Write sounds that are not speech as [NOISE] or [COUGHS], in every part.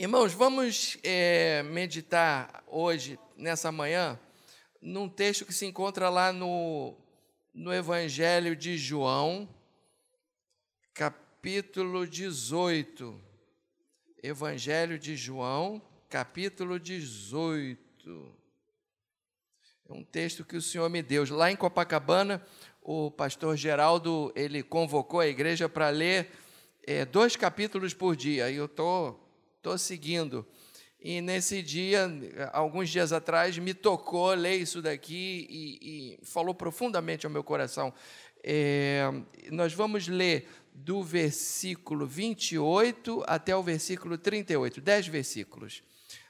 Irmãos, vamos é, meditar hoje, nessa manhã, num texto que se encontra lá no, no Evangelho de João, capítulo 18. Evangelho de João, capítulo 18. É um texto que o Senhor me deu. Lá em Copacabana, o pastor Geraldo, ele convocou a igreja para ler é, dois capítulos por dia. E eu estou estou seguindo. E nesse dia, alguns dias atrás, me tocou ler isso daqui e, e falou profundamente ao meu coração. É, nós vamos ler do versículo 28 até o versículo 38, dez versículos.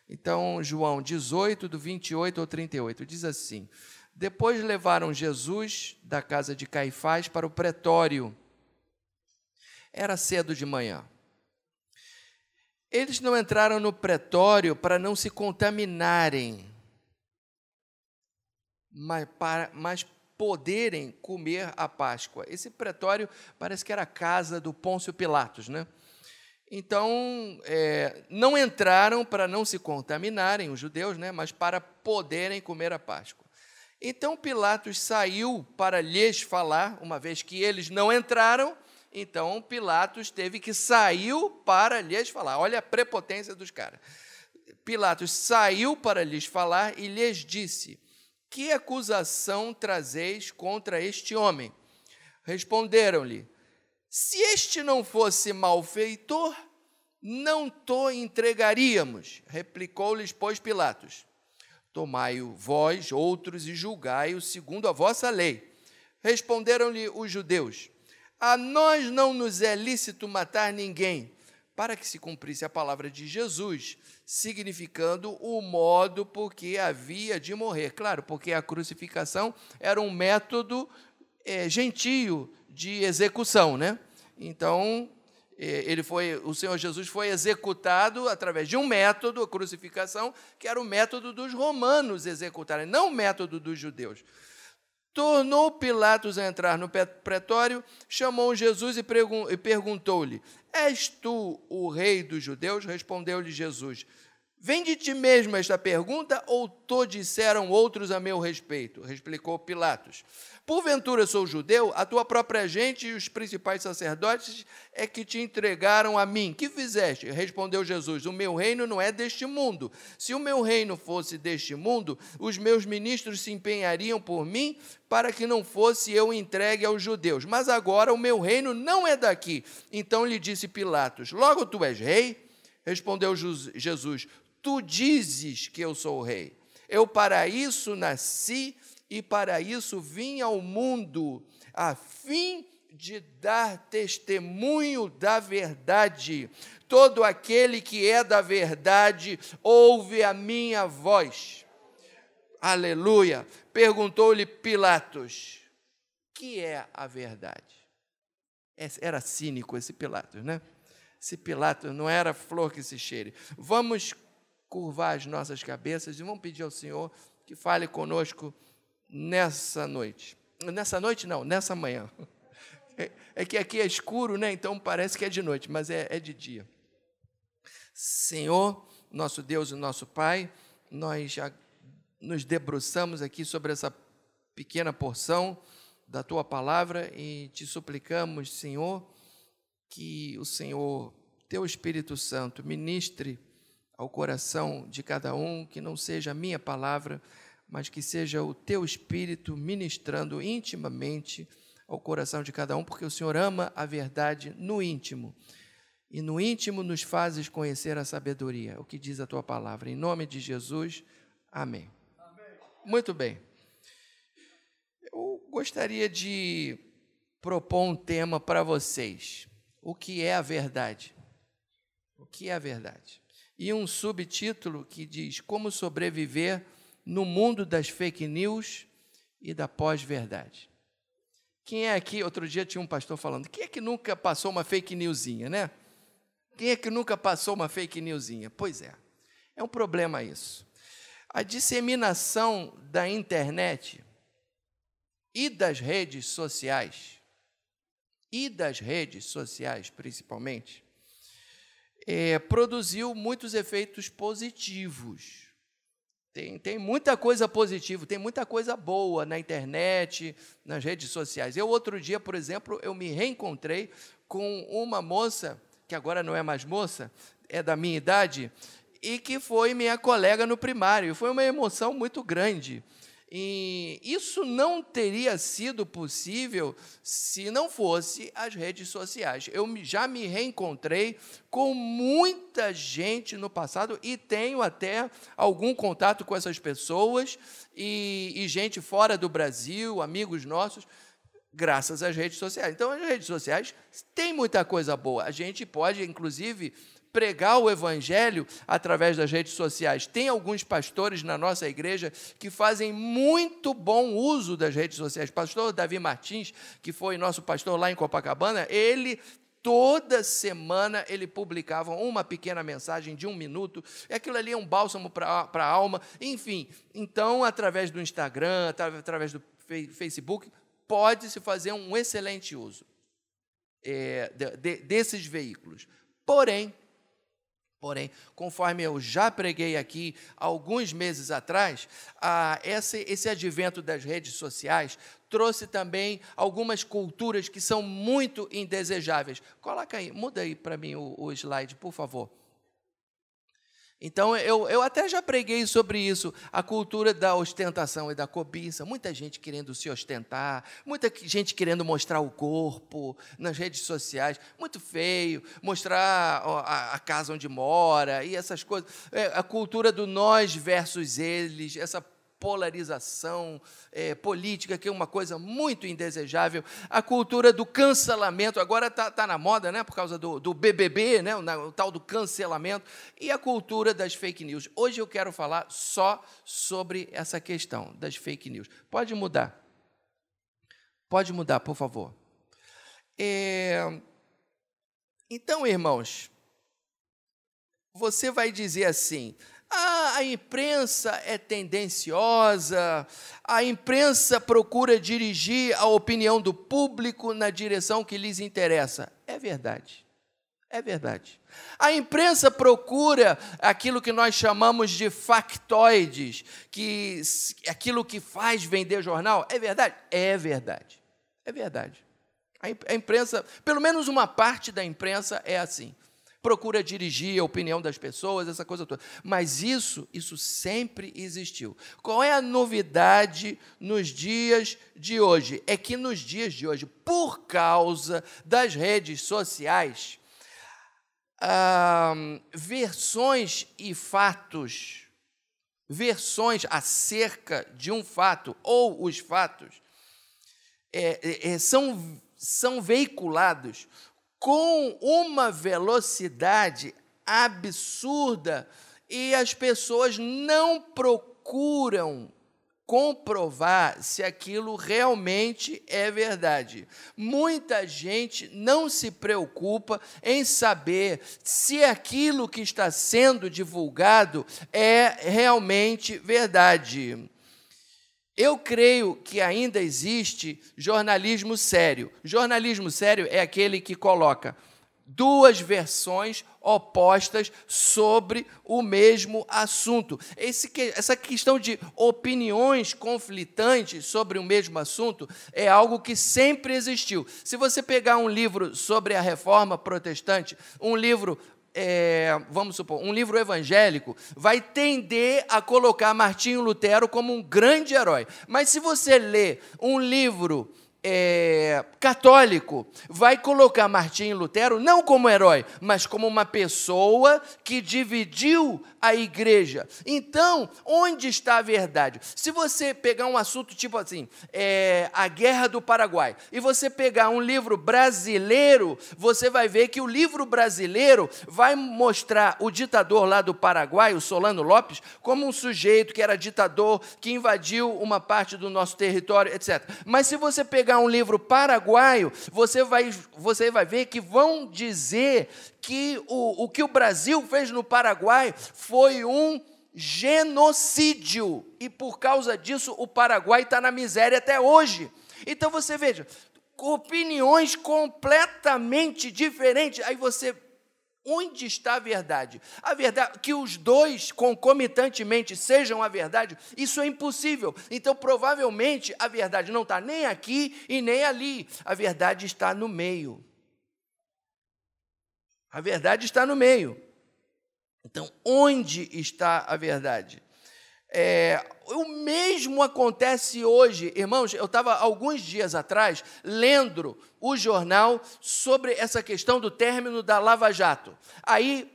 Então, João 18, do 28 ao 38, diz assim: Depois levaram Jesus da casa de Caifás para o pretório. Era cedo de manhã. Eles não entraram no pretório para não se contaminarem, mas para mas poderem comer a Páscoa. Esse pretório parece que era a casa do Pôncio Pilatos, né? Então, é, não entraram para não se contaminarem, os judeus, né, mas para poderem comer a Páscoa. Então, Pilatos saiu para lhes falar, uma vez que eles não entraram, então Pilatos teve que saiu para lhes falar. Olha a prepotência dos caras. Pilatos saiu para lhes falar e lhes disse: Que acusação trazeis contra este homem? Responderam-lhe: Se este não fosse malfeitor, não to entregaríamos. Replicou-lhes, pois, Pilatos: Tomai-o vós, outros, e julgai-o segundo a vossa lei. Responderam-lhe os judeus: a nós não nos é lícito matar ninguém, para que se cumprisse a palavra de Jesus, significando o modo por que havia de morrer. Claro, porque a crucificação era um método é, gentio de execução, né? Então, é, ele foi, o Senhor Jesus foi executado através de um método, a crucificação, que era o método dos romanos executarem, não o método dos judeus. Tornou Pilatos a entrar no pretório, chamou Jesus e, perguntou-lhe: És tu o rei dos judeus? Respondeu-lhe Jesus: Vem de ti mesmo esta pergunta, ou to disseram outros a meu respeito? Replicou Pilatos. Porventura sou judeu, a tua própria gente e os principais sacerdotes é que te entregaram a mim. Que fizeste? Respondeu Jesus: O meu reino não é deste mundo. Se o meu reino fosse deste mundo, os meus ministros se empenhariam por mim para que não fosse eu entregue aos judeus. Mas agora o meu reino não é daqui. Então lhe disse Pilatos: Logo tu és rei? Respondeu Jesus: Tu dizes que eu sou rei. Eu para isso nasci e para isso vim ao mundo, a fim de dar testemunho da verdade. Todo aquele que é da verdade ouve a minha voz. Aleluia. Perguntou-lhe Pilatos: que é a verdade? Era cínico esse Pilatos, né? Esse Pilatos não era flor que se cheire. Vamos curvar as nossas cabeças e vamos pedir ao Senhor que fale conosco nessa noite. Nessa noite, não, nessa manhã. [LAUGHS] É, é que aqui é escuro, né? Então parece que é de noite, mas é, é de dia. Senhor, nosso Deus e nosso Pai, nós já nos debruçamos aqui sobre essa pequena porção da tua palavra e te suplicamos, Senhor, que o Senhor, teu Espírito Santo, ministre ao coração de cada um, que não seja a minha palavra, mas que seja o teu Espírito ministrando intimamente ao coração de cada um, porque o Senhor ama a verdade no íntimo. E no íntimo nos fazes conhecer a sabedoria, o que diz a tua palavra. Em nome de Jesus, amém. amém. Muito bem. Eu gostaria de propor um tema para vocês. O que é a verdade? O que é a verdade? e um subtítulo que diz Como sobreviver no mundo das fake news e da pós-verdade. Quem é aqui? Outro dia tinha um pastor falando: quem é que nunca passou uma fake newsinha, né? Quem é que nunca passou uma fake newsinha? Pois é, é um problema isso. A disseminação da internet e das redes sociais, e das redes sociais principalmente, é, produziu muitos efeitos positivos. Tem, tem muita coisa positiva, tem muita coisa boa na internet, nas redes sociais. Eu, outro dia, por exemplo, eu me reencontrei com uma moça, que agora não é mais moça, é da minha idade, e que foi minha colega no primário. Foi uma emoção muito grande. E isso não teria sido possível se não fosse as redes sociais. Eu já me reencontrei com muita gente no passado e tenho até algum contato com essas pessoas e, e gente fora do Brasil, amigos nossos, graças às redes sociais. Então, as redes sociais têm muita coisa boa. A gente pode, inclusive, pregar o evangelho através das redes sociais. Tem alguns pastores na nossa igreja que fazem muito bom uso das redes sociais. Pastor Davi Martins, que foi nosso pastor lá em Copacabana, ele toda semana ele publicava uma pequena mensagem de um minuto, aquilo ali é um bálsamo para a alma, enfim. Então, através do Instagram, através do Facebook, pode-se fazer um excelente uso é, de, desses veículos. Porém, Porém, conforme eu já preguei aqui alguns meses atrás, esse, advento das redes sociais trouxe também algumas culturas que são muito indesejáveis. Coloca aí, muda aí para mim o slide, por favor. Então, eu, eu até já preguei sobre isso, a cultura da ostentação e da cobiça. Muita gente querendo se ostentar, muita gente querendo mostrar o corpo nas redes sociais, muito feio, mostrar a, a casa onde mora e essas coisas. É, a cultura do nós versus eles, essa polarização é, política, que é uma coisa muito indesejável, a cultura do cancelamento, agora está tá na moda, né, por causa do, do BBB, né, o, o, tal do cancelamento, e a cultura das fake news. Hoje eu quero falar só sobre essa questão das fake news. Pode mudar. Pode mudar, por favor. É... Então, irmãos, você vai dizer assim: ah, a imprensa é tendenciosa, a imprensa procura dirigir a opinião do público na direção que lhes interessa. É verdade. É verdade. A imprensa procura aquilo que nós chamamos de factoides, que aquilo que faz vender jornal. É verdade? É verdade. É verdade. A imprensa, pelo menos uma parte da imprensa é assim procura dirigir a opinião das pessoas, essa coisa toda. Mas isso, isso sempre existiu. Qual é a novidade nos dias de hoje? É que nos dias de hoje, por causa das redes sociais, ah, versões e fatos, versões acerca de um fato ou os fatos, é, é, são, são veiculados com uma velocidade absurda e as pessoas não procuram comprovar se aquilo realmente é verdade. Muita gente não se preocupa em saber se aquilo que está sendo divulgado é realmente verdade. Eu creio que ainda existe jornalismo sério. Jornalismo sério é aquele que coloca duas versões opostas sobre o mesmo assunto. Esse, essa questão de opiniões conflitantes sobre o mesmo assunto é algo que sempre existiu. Se você pegar um livro sobre a reforma protestante, um livro é, vamos supor, um livro evangélico, vai tender a colocar Martinho Lutero como um grande herói. Mas se você lê um livro é, católico vai colocar Martinho Lutero não como herói, mas como uma pessoa que dividiu a igreja. Então, onde está a verdade? Se você pegar um assunto tipo assim, é, a Guerra do Paraguai, e você pegar um livro brasileiro, você vai ver que o livro brasileiro vai mostrar o ditador lá do Paraguai, o Solano Lopes, como um sujeito que era ditador, que invadiu uma parte do nosso território, etc. Mas se você pegar um livro paraguaio, você vai, você vai ver que vão dizer que o, o que o Brasil fez no Paraguai foi um genocídio. E por causa disso, o Paraguai está na miséria até hoje. Então você veja, opiniões completamente diferentes. Aí você Onde está a verdade? A verdade, que os dois concomitantemente sejam a verdade, isso é impossível. Então, provavelmente, a verdade não está nem aqui e nem ali. A verdade está no meio. A verdade está no meio. Então, onde está a verdade? É, o mesmo acontece hoje, irmãos. Eu estava alguns dias atrás lendo o jornal sobre essa questão do término da Lava Jato. Aí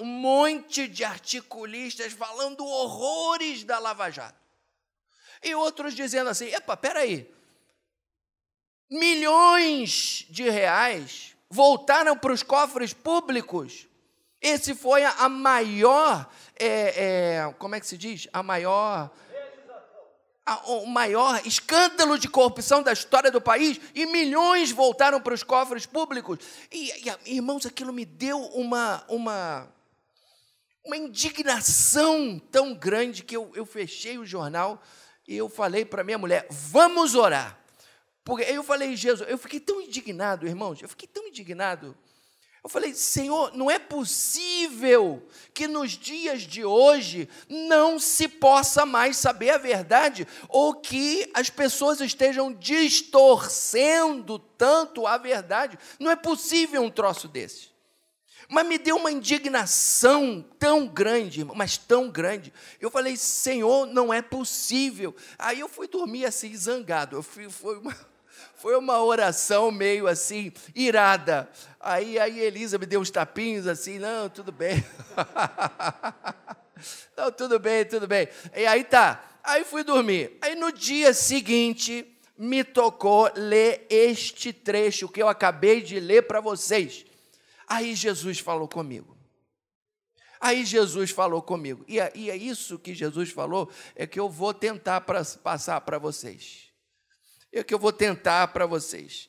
um monte de articulistas falando horrores da Lava Jato. E outros dizendo assim: epa, peraí. Milhões de reais voltaram para os cofres públicos. Esse foi a maior é, é, como é que se diz? A maior. O maior escândalo de corrupção da história do país e milhões voltaram para os cofres públicos. E, e irmãos, aquilo me deu uma, uma, uma indignação tão grande que eu, eu fechei o jornal e eu falei para minha mulher: vamos orar. Porque eu falei, Jesus, eu fiquei tão indignado, irmãos, eu fiquei tão indignado eu falei, Senhor, não é possível que nos dias de hoje não se possa mais saber a verdade, ou que as pessoas estejam distorcendo tanto a verdade. Não é possível um troço desse. Mas me deu uma indignação tão grande, mas tão grande. Eu falei, Senhor, não é possível. Aí eu fui dormir assim, zangado. Eu fui, foi uma foi uma oração meio assim, irada. Aí, aí Elisa me deu uns tapinhos assim, não, tudo bem. [LAUGHS] não, tudo bem, tudo bem. E aí tá. Aí fui dormir. Aí no dia seguinte, me tocou ler este trecho que eu acabei de ler para vocês. Aí Jesus falou comigo. Aí Jesus falou comigo. E é, é isso que Jesus falou, é que eu vou tentar passar para vocês é que eu vou tentar para vocês.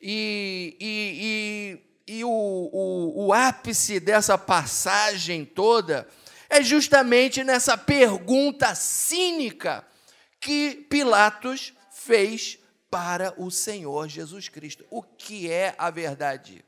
E, e, e, e o, o, o ápice dessa passagem toda é justamente nessa pergunta cínica que Pilatos fez para o Senhor Jesus Cristo: o que é a verdade?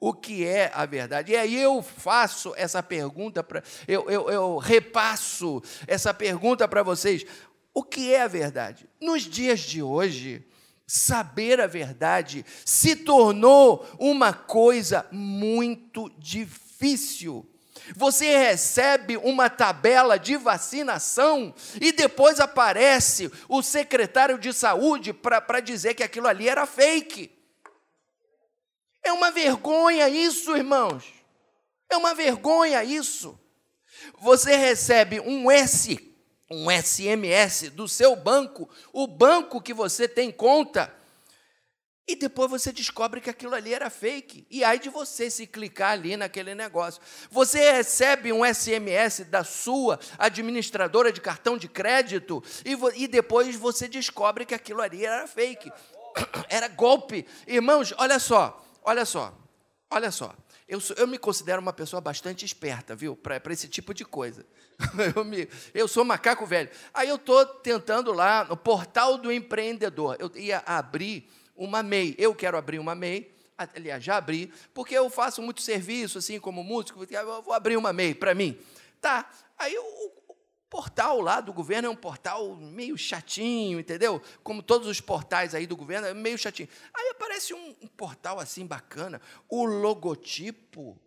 O que é a verdade? E aí eu faço essa pergunta, para eu, eu, eu repasso essa pergunta para vocês. O que é a verdade? Nos dias de hoje, saber a verdade se tornou uma coisa muito difícil. Você recebe uma tabela de vacinação e depois aparece o secretário de saúde para dizer que aquilo ali era fake. É uma vergonha isso, irmãos. É uma vergonha isso. Você recebe um S um SMS do seu banco, o banco que você tem conta, e depois você descobre que aquilo ali era fake. E aí de você se clicar ali naquele negócio. Você recebe um SMS da sua administradora de cartão de crédito e, e depois você descobre que aquilo ali era fake. [COUGHS] Era golpe. Irmãos, olha só, olha só, olha só. Eu, sou, eu me considero uma pessoa bastante esperta, viu, para esse tipo de coisa. [LAUGHS] eu, me, eu sou macaco velho. Aí eu estou tentando lá no portal do empreendedor. Eu ia abrir uma MEI. Eu quero abrir uma MEI. Aliás, já abri, porque eu faço muito serviço, assim, como músico. Eu vou abrir uma MEI para mim. Tá. Aí o, portal lá do governo é um portal meio chatinho, entendeu? Como todos os portais aí do governo, é meio chatinho. Aí aparece um, um portal assim bacana, o logotipo,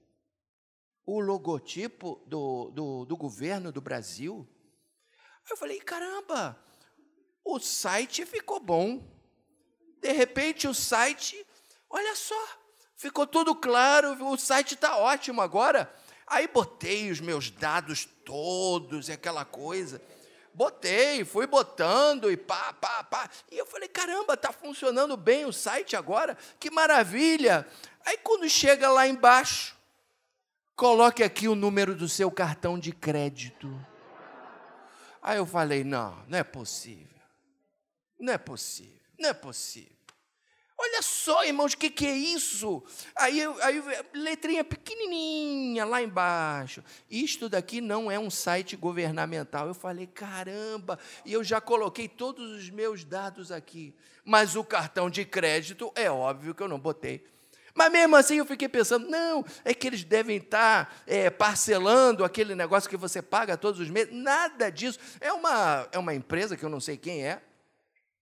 o logotipo do, do, do governo do Brasil. Aí eu falei, caramba, o site ficou bom. De repente o site, olha só, ficou tudo claro, o site está ótimo agora. Aí botei os meus dados todos e aquela coisa. Botei, fui botando e pá, pá, pá. E eu falei: caramba, está funcionando bem o site agora, que maravilha. Aí quando chega lá embaixo, coloque aqui o número do seu cartão de crédito. Aí eu falei: não, não é possível. Não é possível, não é possível. Olha só, irmãos, o que, que é isso? Aí, aí, letrinha pequenininha lá embaixo. Isto daqui não é um site governamental. Eu falei, caramba, e eu já coloquei todos os meus dados aqui. Mas o cartão de crédito, é óbvio que eu não botei. Mas mesmo assim eu fiquei pensando, não, é que eles devem estar é, parcelando aquele negócio que você paga todos os meses. Nada disso. É uma, é uma empresa que eu não sei quem é.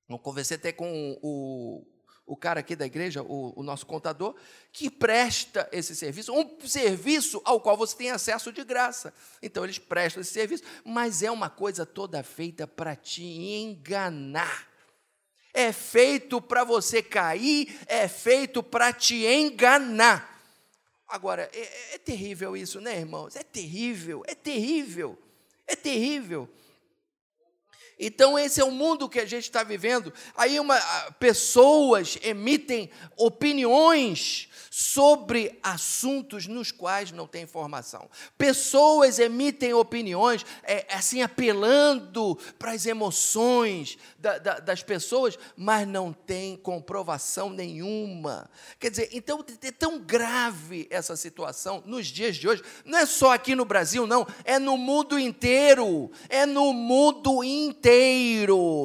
Eu conversei até com o, o cara aqui da igreja, o, o, nosso contador, que presta esse serviço, um serviço ao qual você tem acesso de graça. Então, eles prestam esse serviço, mas é uma coisa toda feita para te enganar. É feito para você cair, é feito para te enganar. Agora, é, é terrível isso, né, irmãos? É terrível, é terrível, é terrível. Então, esse é o mundo que a gente está vivendo. Aí, uma, pessoas emitem opiniões sobre assuntos nos quais não tem informação. Pessoas emitem opiniões, é, assim, apelando para as emoções da, da, das pessoas, mas não tem comprovação nenhuma. Quer dizer, então é tão grave essa situação nos dias de hoje, não é só aqui no Brasil, não, é no mundo inteiro. É no mundo inteiro.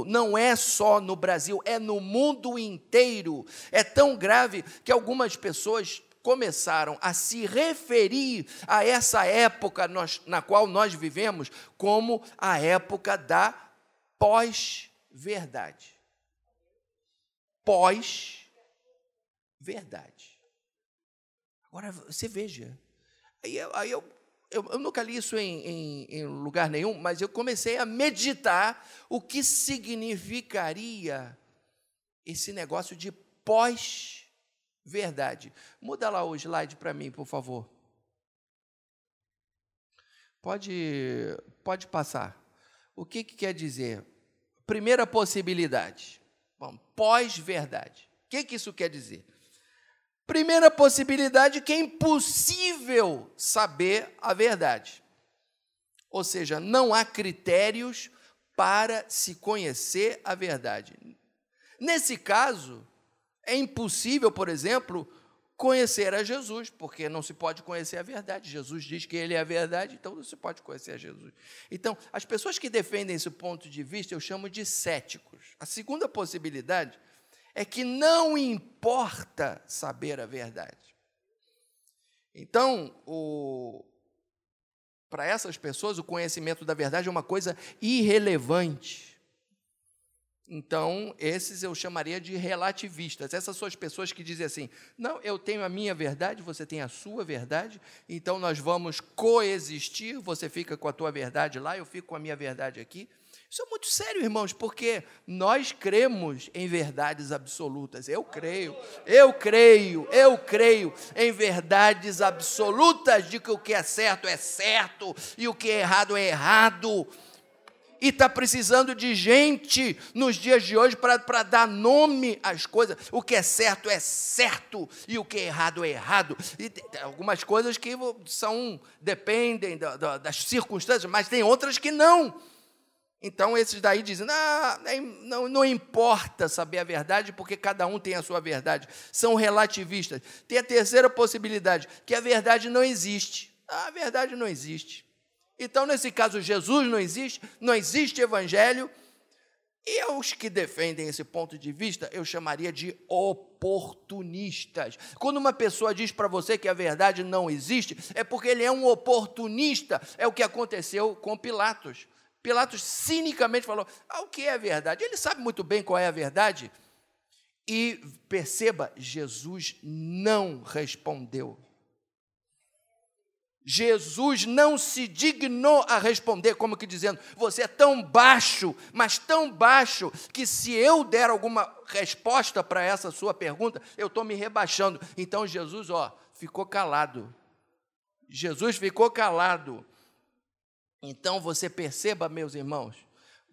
Não é só no Brasil, é no mundo inteiro. É tão grave que algumas pessoas começaram a se referir a essa época nós, na qual nós vivemos como a época da pós-verdade. Pós-verdade. Agora, você veja, aí, aí eu, eu, eu, nunca li isso em, em, em lugar nenhum, mas eu comecei a meditar o que significaria esse negócio de pós-verdade verdade. Muda lá o slide para mim, por favor. Pode, pode passar. O que, que quer dizer? Primeira possibilidade. Pós-verdade. O que, que isso quer dizer? Primeira possibilidade que é impossível saber a verdade. Ou seja, não há critérios para se conhecer a verdade. Nesse caso, é impossível, por exemplo, conhecer a Jesus, porque não se pode conhecer a verdade. Jesus diz que ele é a verdade, então não se pode conhecer a Jesus. Então, as pessoas que defendem esse ponto de vista, eu chamo de céticos. A segunda possibilidade é que não importa saber a verdade. Então, para essas pessoas, o conhecimento da verdade é uma coisa irrelevante. Então, esses eu chamaria de relativistas. Essas são as pessoas que dizem assim: não, eu tenho a minha verdade, você tem a sua verdade, então nós vamos coexistir. Você fica com a tua verdade lá, eu fico com a minha verdade aqui. Isso é muito sério, irmãos, porque nós cremos em verdades absolutas. Eu creio, eu creio, eu creio em verdades absolutas de que o que é certo é certo e o que é errado é errado e está precisando de gente nos dias de hoje para dar nome às coisas. O que é certo é certo e o que é errado é errado. E algumas coisas que são dependem da, da, das circunstâncias, mas tem outras que não. Então, esses daí dizem: não, não, importa saber a verdade, porque cada um tem a sua verdade. São relativistas. Tem a terceira possibilidade, que a verdade não existe. A verdade não existe. Então, nesse caso, Jesus não existe, não existe evangelho. E os que defendem esse ponto de vista, eu chamaria de oportunistas. Quando uma pessoa diz para você que a verdade não existe, é porque ele é um oportunista. É o que aconteceu com Pilatos. Pilatos cinicamente falou: ah, o que é a verdade? Ele sabe muito bem qual é a verdade. E perceba, Jesus não respondeu. Jesus não se dignou a responder, como que dizendo: Você é tão baixo, mas tão baixo, que se eu der alguma resposta para essa sua pergunta, eu estou me rebaixando. Então Jesus, ó, ficou calado. Jesus ficou calado. Então você perceba, meus irmãos,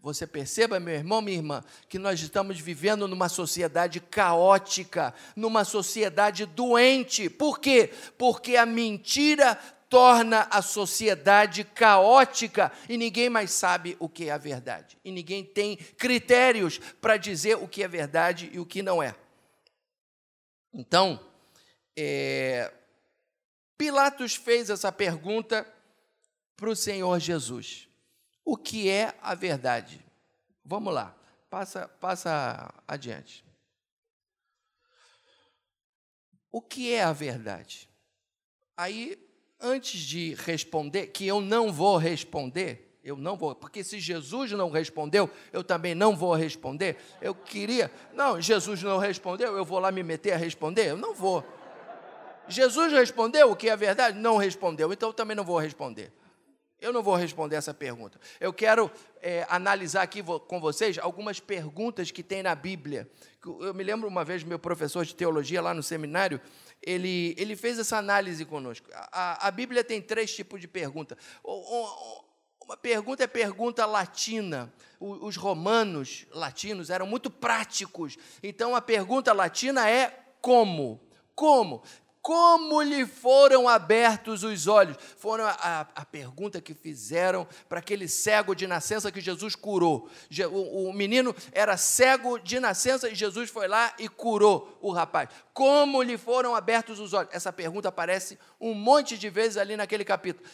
você perceba, meu irmão, minha irmã, que nós estamos vivendo numa sociedade caótica, numa sociedade doente. Por quê? Porque a mentira torna a sociedade caótica e ninguém mais sabe o que é a verdade. E ninguém tem critérios para dizer o que é verdade e o que não é. Então, é, Pilatos fez essa pergunta para o Senhor Jesus: O que é a verdade? Vamos lá, passa, passa adiante. o que é a verdade? Aí, antes de responder, que eu não vou responder, eu não vou, porque se Jesus não respondeu, eu também não vou responder. Eu queria, não, Jesus não respondeu, eu vou lá me meter a responder? Eu não vou. Jesus respondeu o que é verdade? Não respondeu, então eu também não vou responder. Eu não vou responder essa pergunta. Eu quero é, analisar aqui com vocês algumas perguntas que tem na Bíblia. Eu me lembro uma vez, meu professor de teologia lá no seminário, ele, ele fez essa análise conosco. A, a Bíblia tem três tipos de pergunta. Uma pergunta é pergunta latina. Os romanos latinos eram muito práticos. Então a pergunta latina é como? Como? Como lhe foram abertos os olhos? Foram a, a, pergunta que fizeram para aquele cego de nascença que Jesus curou. O, o menino era cego de nascença e Jesus foi lá e curou o rapaz. Como lhe foram abertos os olhos? Essa pergunta aparece um monte de vezes ali naquele capítulo.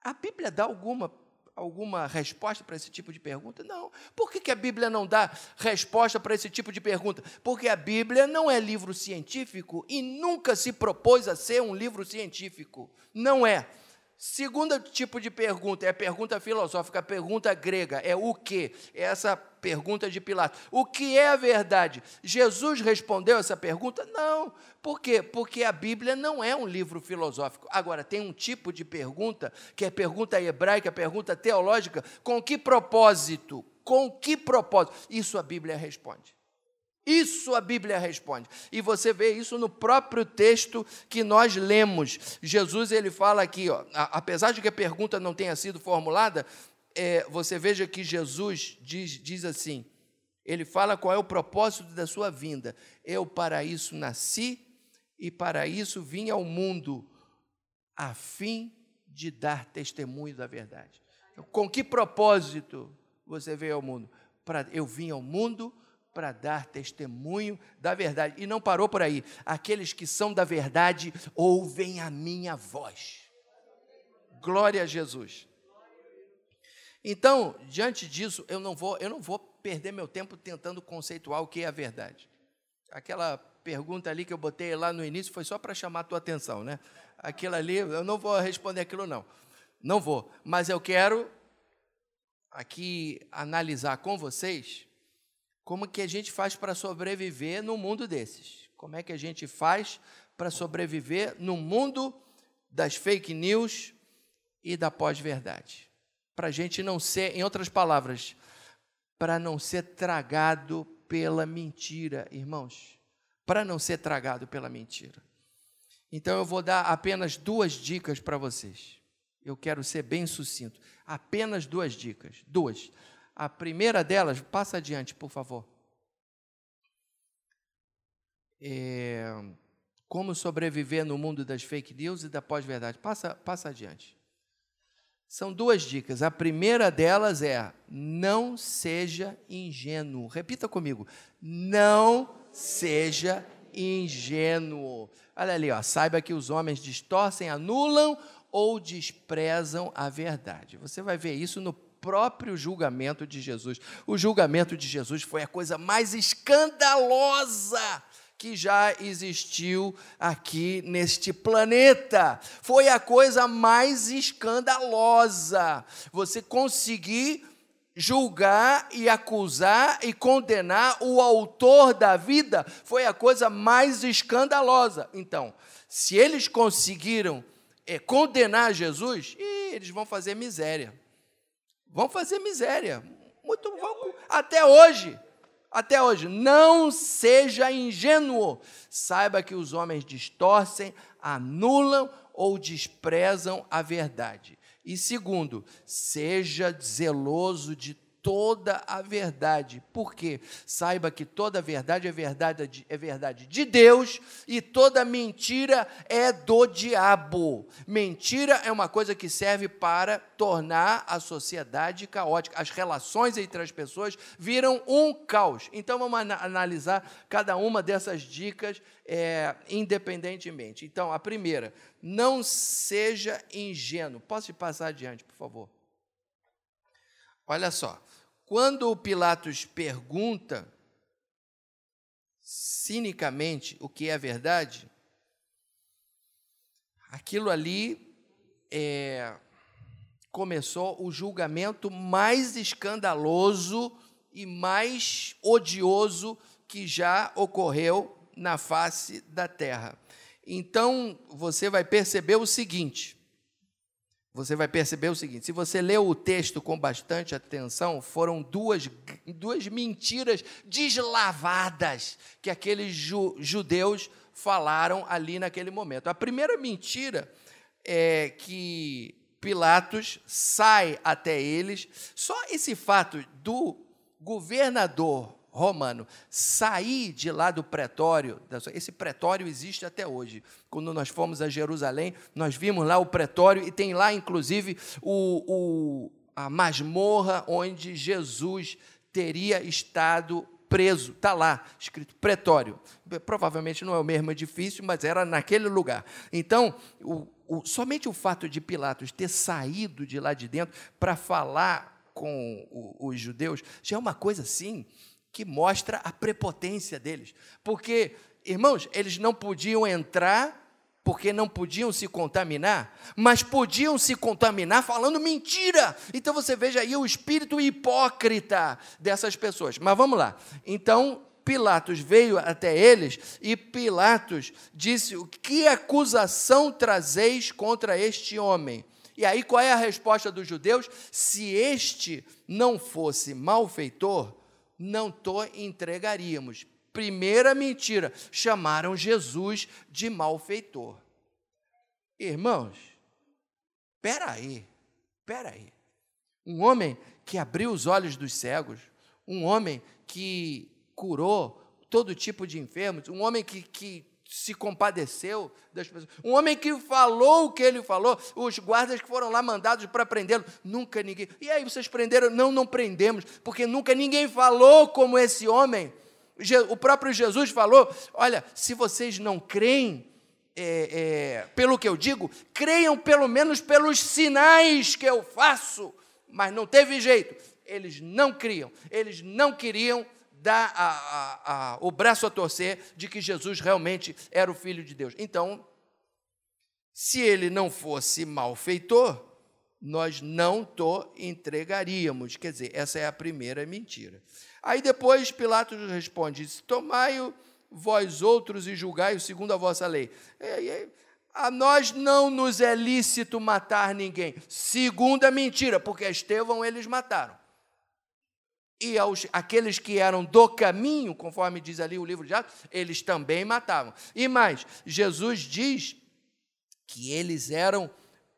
A Bíblia dá alguma alguma resposta para esse tipo de pergunta? Não. Por que, que a Bíblia não dá resposta para esse tipo de pergunta? Porque a Bíblia não é livro científico e nunca se propôs a ser um livro científico. Não é. Segundo tipo de pergunta é a pergunta filosófica, a pergunta grega, é o que? É essa pergunta de Pilatos. O que é a verdade? Jesus respondeu essa pergunta? Não. Por quê? Porque a Bíblia não é um livro filosófico. Agora, tem um tipo de pergunta, que é pergunta hebraica, pergunta teológica, com que propósito? Com que propósito? Isso a Bíblia responde. Isso a Bíblia responde. E você vê isso no próprio texto que nós lemos. Jesus ele fala aqui, ó, apesar de que a pergunta não tenha sido formulada, é, você veja que Jesus diz, diz assim: ele fala qual é o propósito da sua vinda. Eu para isso nasci e para isso vim ao mundo, a fim de dar testemunho da verdade. Então, com que propósito você veio ao mundo? Eu vim ao mundo para dar testemunho da verdade. E não parou por aí. Aqueles que são da verdade ouvem a minha voz. Glória a Jesus. Então, diante disso, eu não vou, eu não vou perder meu tempo tentando conceituar o que é a verdade. Aquela pergunta ali que eu botei lá no início foi só para chamar a tua atenção, né? Aquilo ali, eu não vou responder aquilo não. Não vou, mas eu quero aqui analisar com vocês como que a gente faz para sobreviver num mundo desses? Como é que a gente faz para sobreviver no mundo das fake news e da pós-verdade? Para a gente não ser, em outras palavras, para não ser tragado pela mentira, irmãos. Para não ser tragado pela mentira. Então eu vou dar apenas duas dicas para vocês. Eu quero ser bem sucinto. Apenas duas dicas. Duas. A primeira delas, passa adiante, por favor. É, como sobreviver no mundo das fake news e da pós-verdade. Passa, passa adiante. São duas dicas. A primeira delas é: não seja ingênuo. Repita comigo: não seja ingênuo. Olha ali, ó, saiba que os homens distorcem, anulam ou desprezam a verdade. Você vai ver isso no próprio julgamento de Jesus. O julgamento de Jesus foi a coisa mais escandalosa que já existiu aqui neste planeta. Foi a coisa mais escandalosa. Você conseguir julgar e acusar e condenar o autor da vida foi a coisa mais escandalosa. Então, se eles conseguiram é, condenar Jesus, eles vão fazer miséria. Vão fazer miséria. Muito vão, até hoje. Até hoje, não seja ingênuo. Saiba que os homens distorcem, anulam ou desprezam a verdade. E segundo, seja zeloso de toda a verdade. Por quê? Saiba que toda verdade é verdade, é verdade de Deus e toda mentira é do diabo. Mentira é uma coisa que serve para tornar a sociedade caótica. As relações entre as pessoas viram um caos. Então vamos analisar cada uma dessas dicas é, independentemente. Então, a primeira, não seja ingênuo. Posso passar adiante, por favor? Olha só, quando Pilatos pergunta cinicamente o que é verdade, aquilo ali é, começou o julgamento mais escandaloso e mais odioso que já ocorreu na face da terra. Então, você vai perceber o seguinte: você vai perceber o seguinte: se você leu o texto com bastante atenção, foram duas, duas mentiras deslavadas que aqueles ju, judeus falaram ali naquele momento. A primeira mentira é que Pilatos sai até eles. Só esse fato do governador romano sair de lá do pretório, esse pretório existe até hoje. Quando nós fomos a Jerusalém, nós vimos lá o pretório e tem lá, inclusive, o, o a masmorra onde Jesus teria estado preso. Está lá, escrito pretório. Provavelmente não é o mesmo edifício, mas era naquele lugar. Então, o, o, somente o fato de Pilatos ter saído de lá de dentro para falar com os judeus já é uma coisa assim que mostra a prepotência deles. Porque, irmãos, eles não podiam entrar porque não podiam se contaminar, mas podiam se contaminar falando mentira. Então você veja aí o espírito hipócrita dessas pessoas. Mas vamos lá. Então, Pilatos veio até eles e Pilatos disse: Que acusação trazeis contra este homem? E aí qual é a resposta dos judeus? Se este não fosse malfeitor, não to entregaríamos. Primeira mentira, chamaram Jesus de malfeitor. Irmãos, espera aí, espera aí. Um homem que abriu os olhos dos cegos, um homem que curou todo tipo de enfermos, um homem que, que se compadeceu das pessoas. Um homem que falou o que ele falou, os guardas que foram lá mandados para prendê-lo, nunca ninguém. E aí vocês prenderam? Não, não prendemos, porque nunca ninguém falou como esse homem. O próprio Jesus falou: olha, se vocês não creem, é, é, pelo que eu digo, creiam pelo menos pelos sinais que eu faço. Mas não teve jeito. Eles não criam, eles não queriam dar a, a, a, o braço a torcer de que Jesus realmente era o Filho de Deus. Então, se ele não fosse malfeitor, nós não to entregaríamos. Quer dizer, essa é a primeira mentira. Aí depois Pilatos responde: Tomai-o vós outros e julgai-o segundo a vossa lei. a nós não nos é lícito matar ninguém. Segunda mentira, porque Estevão eles mataram e aos, aqueles que eram do caminho, conforme diz ali o livro de Atos, eles também matavam. E mais, Jesus diz que eles eram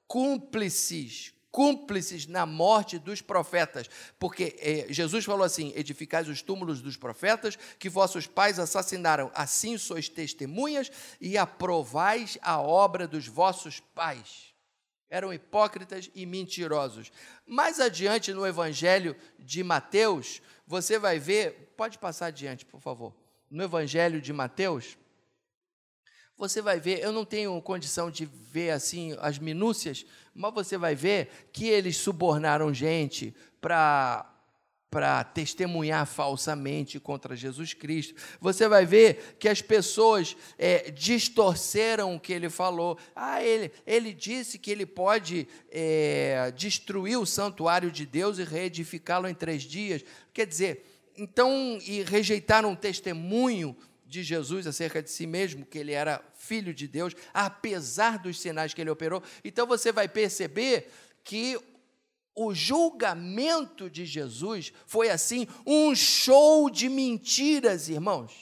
cúmplices, cúmplices na morte dos profetas, porque eh, Jesus falou assim: edificais os túmulos dos profetas que vossos pais assassinaram, assim sois testemunhas e aprovais a obra dos vossos pais eram hipócritas e mentirosos. Mais adiante no Evangelho de Mateus, você vai ver, pode passar adiante, por favor. No Evangelho de Mateus, você vai ver, eu não tenho condição de ver assim as minúcias, mas você vai ver que eles subornaram gente para para testemunhar falsamente contra Jesus Cristo. Você vai ver que as pessoas é, distorceram o que ele falou. Ah, ele, ele disse que ele pode é, destruir o santuário de Deus e reedificá-lo em três dias. Quer dizer, então, e rejeitaram o testemunho de Jesus acerca de si mesmo, que ele era filho de Deus, apesar dos sinais que ele operou. Então você vai perceber que o julgamento de Jesus foi assim um show de mentiras, irmãos.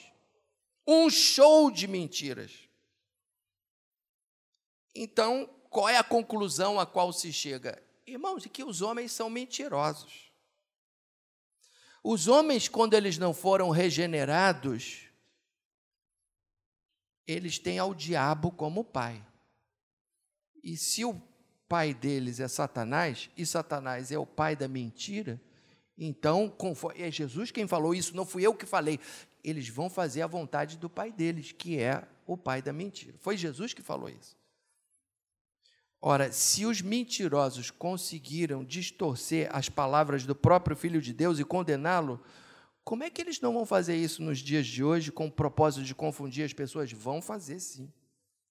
Um show de mentiras. Então, qual é a conclusão a qual se chega? Irmãos, que os homens são mentirosos. Os homens, quando eles não foram regenerados, eles têm ao diabo como pai. E se o pai deles é Satanás, e Satanás é o pai da mentira, então, conforme, é Jesus quem falou isso, não fui eu que falei. Eles vão fazer a vontade do pai deles, que é o pai da mentira. Foi Jesus que falou isso. Ora, se os mentirosos conseguiram distorcer as palavras do próprio Filho de Deus e condená-lo, Como é que eles não vão fazer isso nos dias de hoje com o propósito de confundir as pessoas? Vão fazer sim.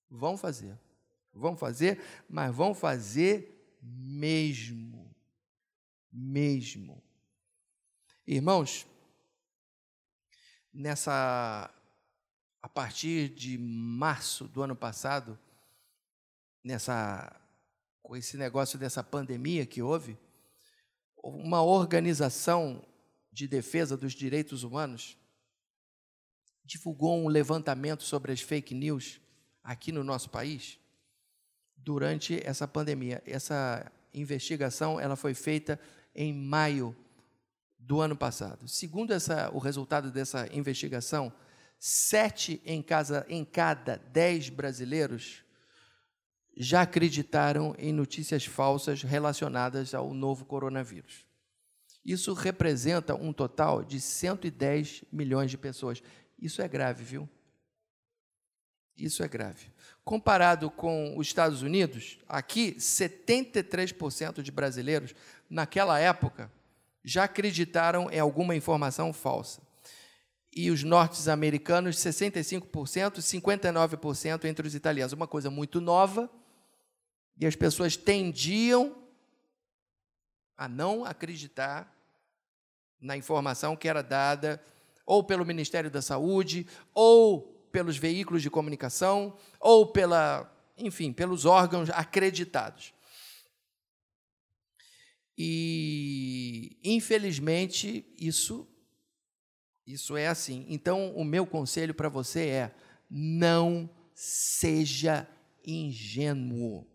Vão fazer. Vão fazer, mas vão fazer mesmo. Mesmo. Irmãos, nessa a partir de março do ano passado, nessa com esse negócio dessa pandemia que houve, uma organização de defesa dos direitos humanos divulgou um levantamento sobre as fake news aqui no nosso país durante essa pandemia. Essa investigação ela foi feita em maio do ano passado. Segundo essa, o resultado dessa investigação, sete em, casa, em cada dez brasileiros já acreditaram em notícias falsas relacionadas ao novo coronavírus. Isso representa um total de 110 milhões de pessoas. Isso é grave, viu? Isso é grave. Comparado com os Estados Unidos, aqui 73% de brasileiros, naquela época, já acreditaram em alguma informação falsa. E os norte-americanos, 65%, 59% entre os italianos. Uma coisa muito nova, e as pessoas tendiam a não acreditar na informação que era dada ou pelo Ministério da Saúde, ou pelos veículos de comunicação ou pela, enfim, pelos órgãos acreditados. E infelizmente isso isso é assim. Então, o meu conselho para você é: não seja ingênuo.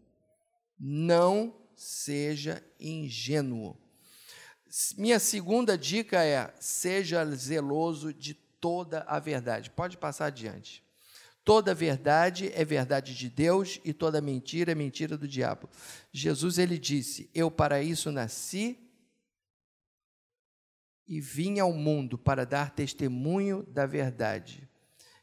Não seja ingênuo. Minha segunda dica é: seja zeloso de toda a verdade. Pode passar adiante. Toda verdade é verdade de Deus e toda mentira é mentira do diabo. Jesus ele disse: Eu para isso nasci e vim ao mundo para dar testemunho da verdade.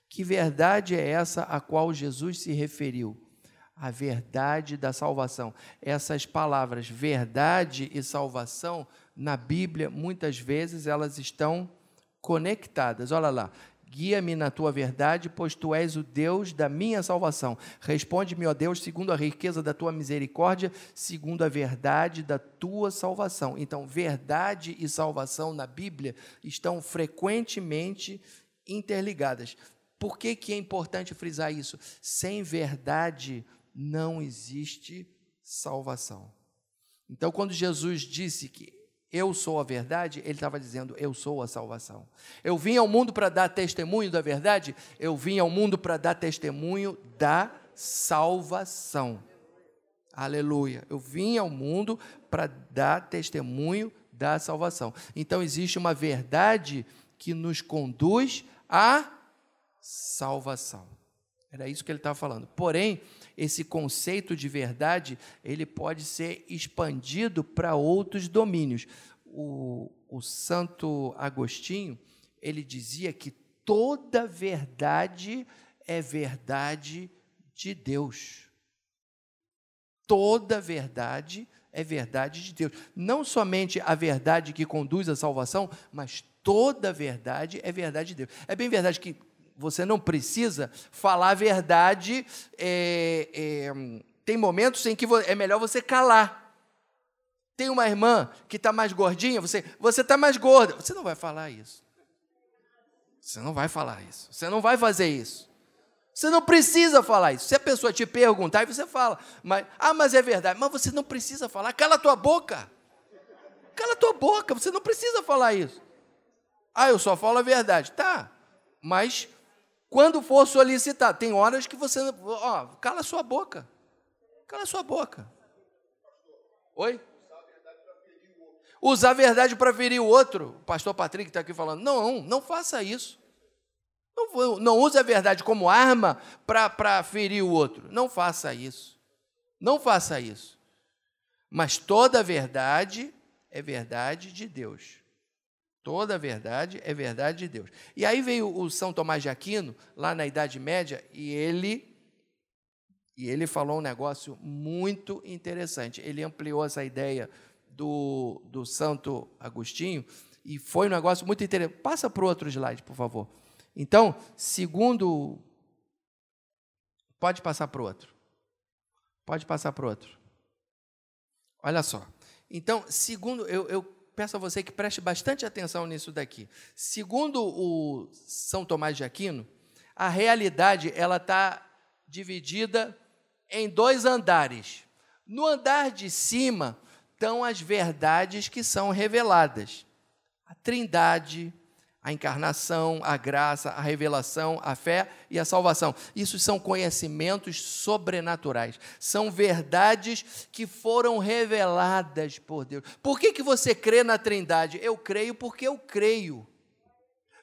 Que verdade é essa a qual Jesus se referiu? A verdade da salvação. Essas palavras, verdade e salvação, na Bíblia, muitas vezes elas estão conectadas. Olha lá. Guia-me na tua verdade, pois tu és o Deus da minha salvação. Responde-me, ó Deus, segundo a riqueza da tua misericórdia, segundo a verdade da tua salvação. Então, verdade e salvação na Bíblia estão frequentemente interligadas. Por que, que é importante frisar isso? Sem verdade não existe salvação. Então, quando Jesus disse que eu sou a verdade, ele estava dizendo, eu sou a salvação. Eu vim ao mundo para dar testemunho da verdade, eu vim ao mundo para dar testemunho da salvação. Aleluia. Eu vim ao mundo para dar testemunho da salvação. Então existe uma verdade que nos conduz à salvação. Era isso que ele estava falando. Porém, esse conceito de verdade, ele pode ser expandido para outros domínios. O, o Santo Agostinho, ele dizia que toda verdade é verdade de Deus. Toda verdade é verdade de Deus. Não somente a verdade que conduz à salvação, mas toda verdade é verdade de Deus. É bem verdade que você não precisa falar a verdade. É, é, tem momentos em que é melhor você calar. Tem uma irmã que está mais gordinha, você você está mais gorda. Você não vai falar isso. Você não vai falar isso. Você não vai fazer isso. Você não precisa falar isso. Se a pessoa te perguntar, você fala. Mas, ah, mas é verdade. Mas você não precisa falar. Cala a tua boca. Cala a tua boca. Você não precisa falar isso. Ah, eu só falo a verdade. Tá. Mas quando for solicitar, tem horas que você. Ó, cala sua boca. Cala sua boca. Oi? Usar a verdade para ferir o outro. O pastor Patrick está aqui falando. Não, não faça isso. Não, não use a verdade como arma para ferir o outro. Não faça isso. Não faça isso. Mas toda verdade é verdade de Deus. Toda verdade é verdade de Deus. E aí veio o São Tomás de Aquino, lá na Idade Média, e ele e ele falou um negócio muito interessante. Ele ampliou essa ideia do, do Santo Agostinho, e foi um negócio muito interessante. Passa para o outro slide, por favor. Então, segundo. Pode passar para o outro. Pode passar para o outro. Olha só. Então, segundo, eu, eu peço a você que preste bastante atenção nisso daqui. Segundo o São Tomás de Aquino, a realidade ela está dividida em dois andares. No andar de cima estão as verdades que são reveladas. A Trindade, a encarnação, a graça, a revelação, a fé e a salvação. Isso são conhecimentos sobrenaturais. São verdades que foram reveladas por Deus. Por que, que você crê na Trindade? Eu creio porque eu creio.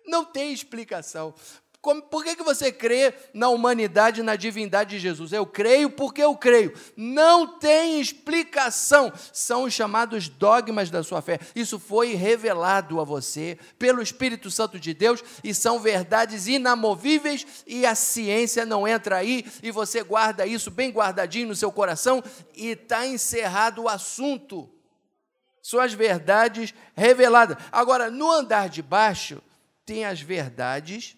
Não tem explicação. Como, por que, que você crê na humanidade e na divindade de Jesus? Eu creio porque eu creio. Não tem explicação. São os chamados dogmas da sua fé. Isso foi revelado a você pelo Espírito Santo de Deus e são verdades inamovíveis e a ciência não entra aí e você guarda isso bem guardadinho no seu coração e está encerrado o assunto. Suas verdades reveladas. Agora, no andar de baixo, tem as verdades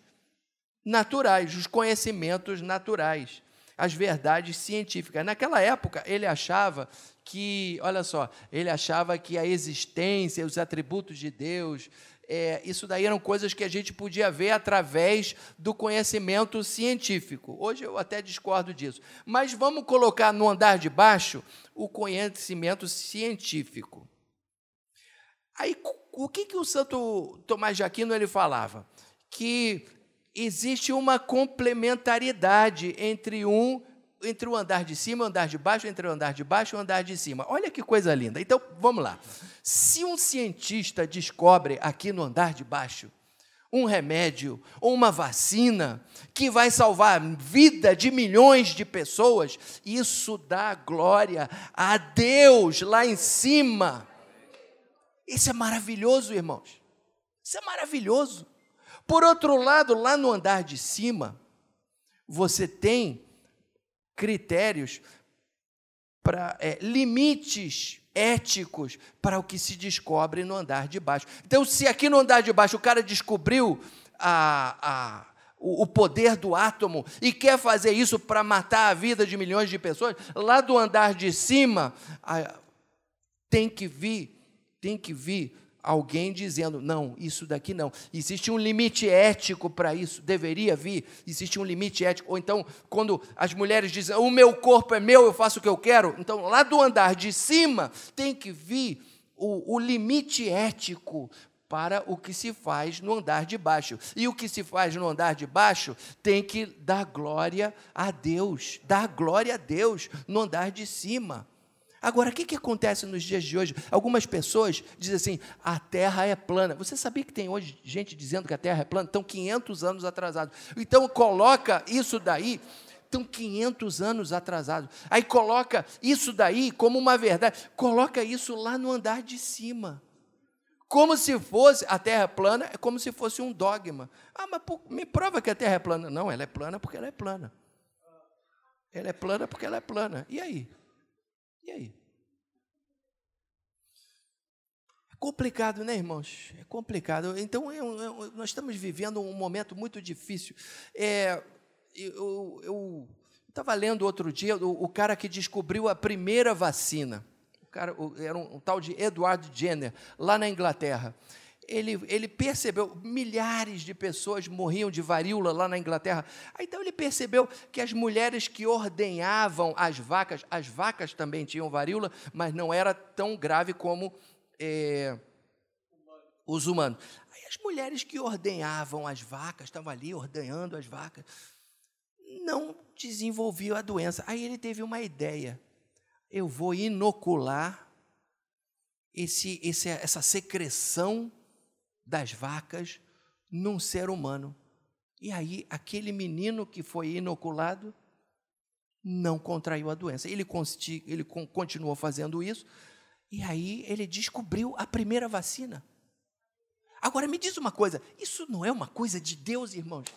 naturais, os conhecimentos naturais, as verdades científicas. Naquela época, ele achava que, olha só, ele achava que a existência, os atributos de Deus, é, isso daí eram coisas que a gente podia ver através do conhecimento científico. Hoje eu até discordo disso. Mas vamos colocar no andar de baixo o conhecimento científico. Aí, o que, que o Santo Tomás de Aquino ele falava? Que existe uma complementariedade entre um entre o andar de cima e o andar de baixo, entre o andar de baixo e o andar de cima. Olha que coisa linda. Então, vamos lá. Se um cientista descobre aqui no andar de baixo um remédio ou uma vacina que vai salvar a vida de milhões de pessoas, isso dá glória a Deus lá em cima. Isso é maravilhoso, irmãos. Isso é maravilhoso. Por outro lado, lá no andar de cima, você tem critérios para é, limites éticos para o que se descobre no andar de baixo. Então, se aqui no andar de baixo o cara descobriu a, a, o, o poder do átomo e quer fazer isso para matar a vida de milhões de pessoas, lá do andar de cima tem que vir, tem que vir alguém dizendo, não, isso daqui não. Existe um limite ético para isso, deveria vir, existe um limite ético. Ou então, quando as mulheres dizem, o meu corpo é meu, eu faço o que eu quero, então lá do andar de cima tem que vir o, o limite ético para o que se faz no andar de baixo. E o que se faz no andar de baixo tem que dar glória a Deus, dar glória a Deus no andar de cima. Agora, o que, que acontece nos dias de hoje? Algumas pessoas dizem assim: a Terra é plana. Você sabia que tem hoje gente dizendo que a Terra é plana? Estão 500 anos atrasados. Então, coloca isso daí. Estão 500 anos atrasados. Aí coloca isso daí como uma verdade. Coloca isso lá no andar de cima. Como se fosse, a Terra é plana, é como se fosse um dogma. Ah, mas me prova que a Terra é plana. Não, ela é plana porque ela é plana. Ela é plana porque ela é plana. E aí? E aí? É complicado, né, irmãos? É complicado. Então, eu, eu, nós estamos vivendo um momento muito difícil. É, eu estava lendo outro dia o, o, cara que descobriu a primeira vacina. O cara, era um, um tal de Edward Jenner, lá na Inglaterra ele, ele percebeu, milhares de pessoas morriam de varíola lá na Inglaterra. Então ele percebeu que as mulheres que ordenhavam as vacas, as vacas também tinham varíola, mas não era tão grave como é, os humanos. Aí as mulheres que ordenhavam as vacas, estavam ali ordenhando as vacas, não desenvolviam a doença. Aí ele teve uma ideia: eu vou inocular esse, esse, essa secreção das vacas num ser humano. E aí, aquele menino que foi inoculado não contraiu a doença. Ele, ele continuou fazendo isso, e aí ele descobriu a primeira vacina. Agora, me diz uma coisa: isso não é uma coisa de Deus, irmãos?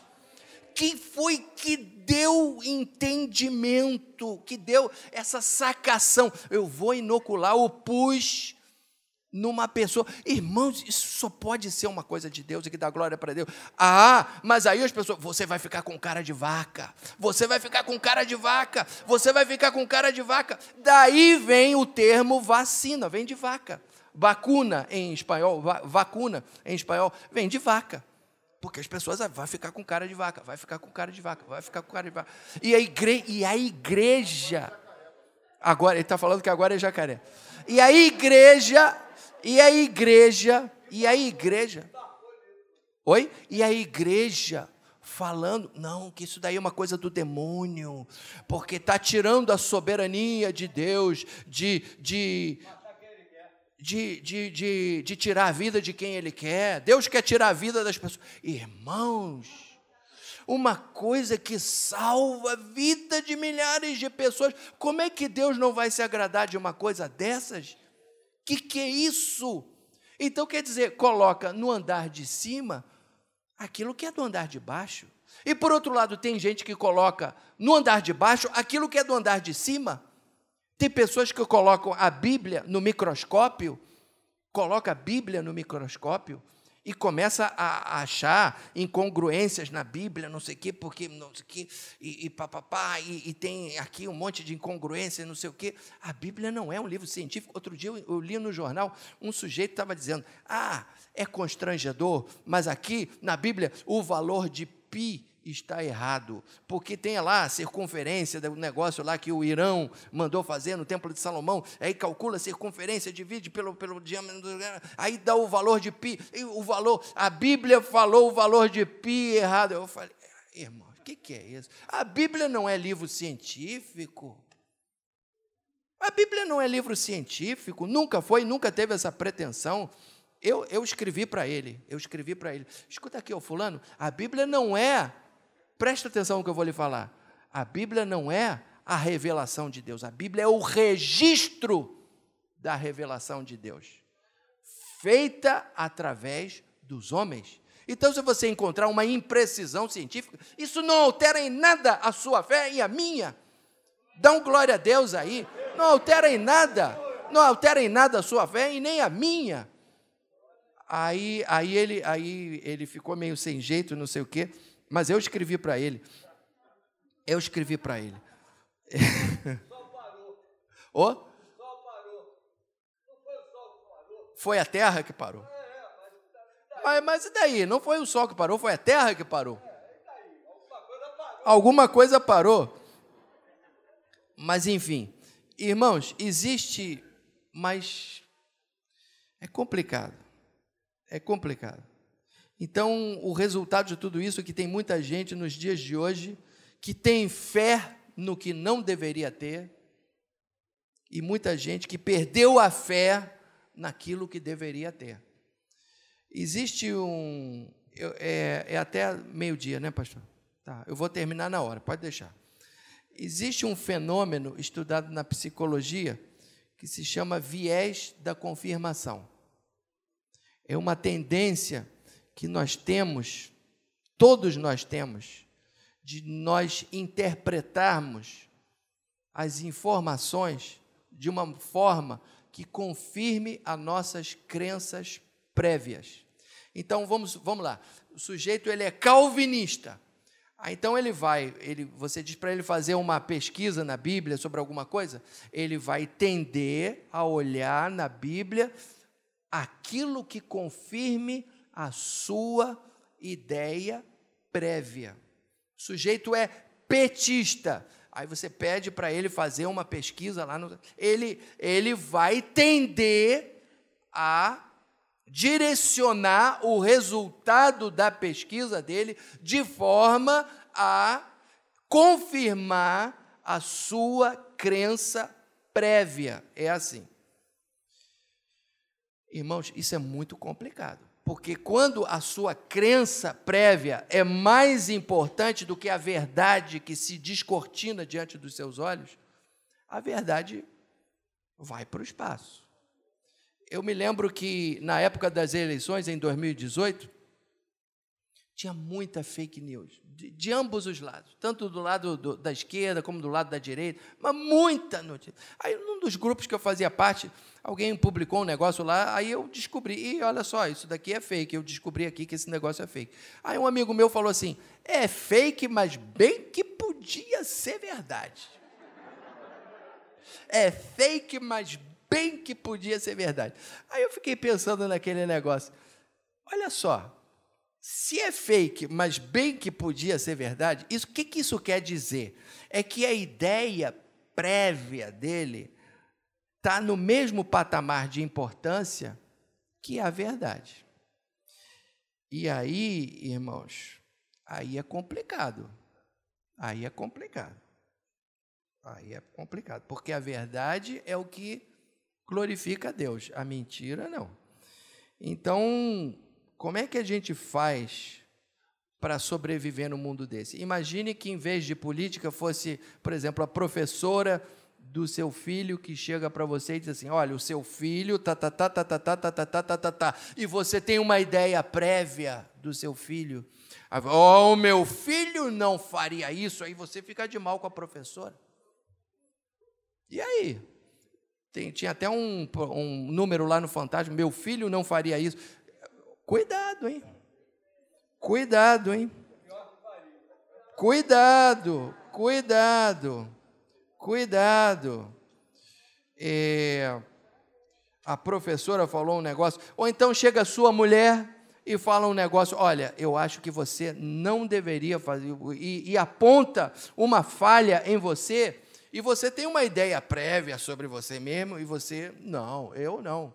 Quem foi que deu entendimento, que deu essa sacação? Eu vou inocular o pus numa pessoa. Irmãos, isso só pode ser uma coisa de Deus e que dá glória para Deus. Ah, mas aí as pessoas, você vai ficar com cara de vaca, você vai ficar com cara de vaca, você vai ficar com cara de vaca. Daí vem o termo vacina, vem de vaca. Vacuna em espanhol, vacuna em espanhol, vem de vaca. Porque as pessoas ah, vai ficar com cara de vaca, vai ficar com cara de vaca, vai ficar com cara de vaca. E a, igre, e a igreja, agora, ele está falando que agora é jacaré. E a igreja e a igreja, e a igreja. Oi? E a igreja falando, não, que isso daí é uma coisa do demônio, porque está tirando a soberania de Deus de, de, de, de, de, de tirar a vida de quem Ele quer. Deus quer tirar a vida das pessoas. Irmãos, uma coisa que salva a vida de milhares de pessoas, como é que Deus não vai se agradar de uma coisa dessas? Que que é isso? Então quer dizer, coloca no andar de cima aquilo que é do andar de baixo. E por outro lado, tem gente que coloca no andar de baixo aquilo que é do andar de cima. Tem pessoas que colocam a Bíblia no microscópio, coloca a Bíblia no microscópio e começa a achar incongruências na Bíblia, não sei o quê, porque não sei o quê, e, e papapá, e, e tem aqui um monte de incongruência, não sei o quê. A Bíblia não é um livro científico. Outro dia eu, eu li no jornal, um sujeito estava dizendo, ah, é constrangedor, mas aqui na Bíblia o valor de pi está errado, porque tem lá a circunferência do negócio lá que o Irão mandou fazer no Templo de Salomão, aí calcula a circunferência, divide pelo, pelo diâmetro, aí dá o valor de pi, o valor, a Bíblia falou o valor de pi errado. Eu falei, irmão, o que, que é isso? A Bíblia não é livro científico. A Bíblia não é livro científico, nunca foi, nunca teve essa pretensão. Eu, eu escrevi para ele, eu escrevi para ele. Escuta aqui, ô fulano, a Bíblia não é Presta atenção no que eu vou lhe falar. A Bíblia não é a revelação de Deus, a Bíblia é o registro da revelação de Deus, feita através dos homens. Então, se você encontrar uma imprecisão científica, isso não altera em nada a sua fé e a minha. Dá um glória a Deus aí. Não altera em nada. Não altera em nada a sua fé e nem a minha. Aí, aí, ele, aí ele ficou meio sem jeito, não sei o quê. Mas eu escrevi para ele. Eu escrevi para ele. [LAUGHS] Ô? oh? Foi a terra que parou. Mas, mas e daí? Não foi o sol que parou, foi a terra que parou. Alguma coisa parou. Mas enfim, irmãos, existe, mas é complicado. É complicado. Então, o resultado de tudo isso é que tem muita gente nos dias de hoje que tem fé no que não deveria ter, e muita gente que perdeu a fé naquilo que deveria ter. Existe um. É, é até meio-dia, né, pastor? Tá, eu vou terminar na hora, pode deixar. Existe um fenômeno estudado na psicologia que se chama viés da confirmação. É uma tendência que nós temos, todos nós temos, de nós interpretarmos as informações de uma forma que confirme as nossas crenças prévias. Então vamos, vamos lá. O sujeito ele é calvinista. Ah, então ele vai, ele, você diz para ele fazer uma pesquisa na Bíblia sobre alguma coisa, ele vai tender a olhar na Bíblia aquilo que confirme a sua ideia prévia. O sujeito é petista. Aí você pede para ele fazer uma pesquisa lá no. Ele, ele vai tender a direcionar o resultado da pesquisa dele de forma a confirmar a sua crença prévia. É assim. Irmãos, isso é muito complicado. Porque quando a sua crença prévia é mais importante do que a verdade que se descortina diante dos seus olhos, a verdade vai para o espaço. Eu me lembro que na época das eleições, em 2018, tinha muita fake news, de, de ambos os lados, tanto do lado do, da esquerda como do lado da direita, mas muita notícia. Aí, num dos grupos que eu fazia parte, alguém publicou um negócio lá, aí eu descobri, e olha só, isso daqui é fake, eu descobri aqui que esse negócio é fake. Aí um amigo meu falou assim: é fake, mas bem que podia ser verdade. É fake, mas bem que podia ser verdade. Aí eu fiquei pensando naquele negócio. Olha só, se é fake, mas bem que podia ser verdade, o que, que isso quer dizer? É que a ideia prévia dele está no mesmo patamar de importância que a verdade. E aí, irmãos, aí é complicado. Aí é complicado. Aí é complicado, porque a verdade é o que glorifica a Deus, a mentira não. Então, como é que a gente faz para sobreviver no mundo desse? Imagine que, em vez de política, fosse, por exemplo, a professora do seu filho que chega para você e diz assim: olha, o seu filho, tá, tá, tá, tá, tá, tá, tá, tá, tá, tá, tá, tá, e você tem uma ideia prévia do seu filho. Oh, meu filho não faria isso, aí você fica de mal com a professora. E aí? Tem, tinha até um, um número lá no Fantástico: meu filho não faria isso. Cuidado, hein? Cuidado, hein? Cuidado, cuidado, cuidado. É, a professora falou um negócio, ou então chega a sua mulher e fala um negócio, olha, eu acho que você não deveria fazer, e, e aponta uma falha em você, e você tem uma ideia prévia sobre você mesmo, e você, não, eu não,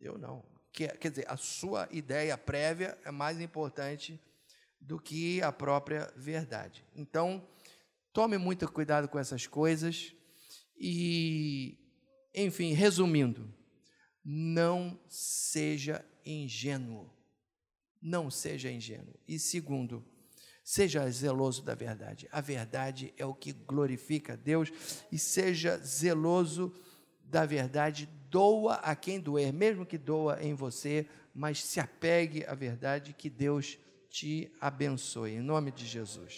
eu não que, quer dizer, a sua ideia prévia é mais importante do que a própria verdade. Então, tome muito cuidado com essas coisas e, enfim, resumindo, não seja ingênuo. Não seja ingênuo. E segundo, seja zeloso da verdade. A verdade é o que glorifica a Deus e seja zeloso da verdade doa a quem doer, mesmo que doa em você, mas se apegue à verdade, que Deus te abençoe. Em nome de Jesus.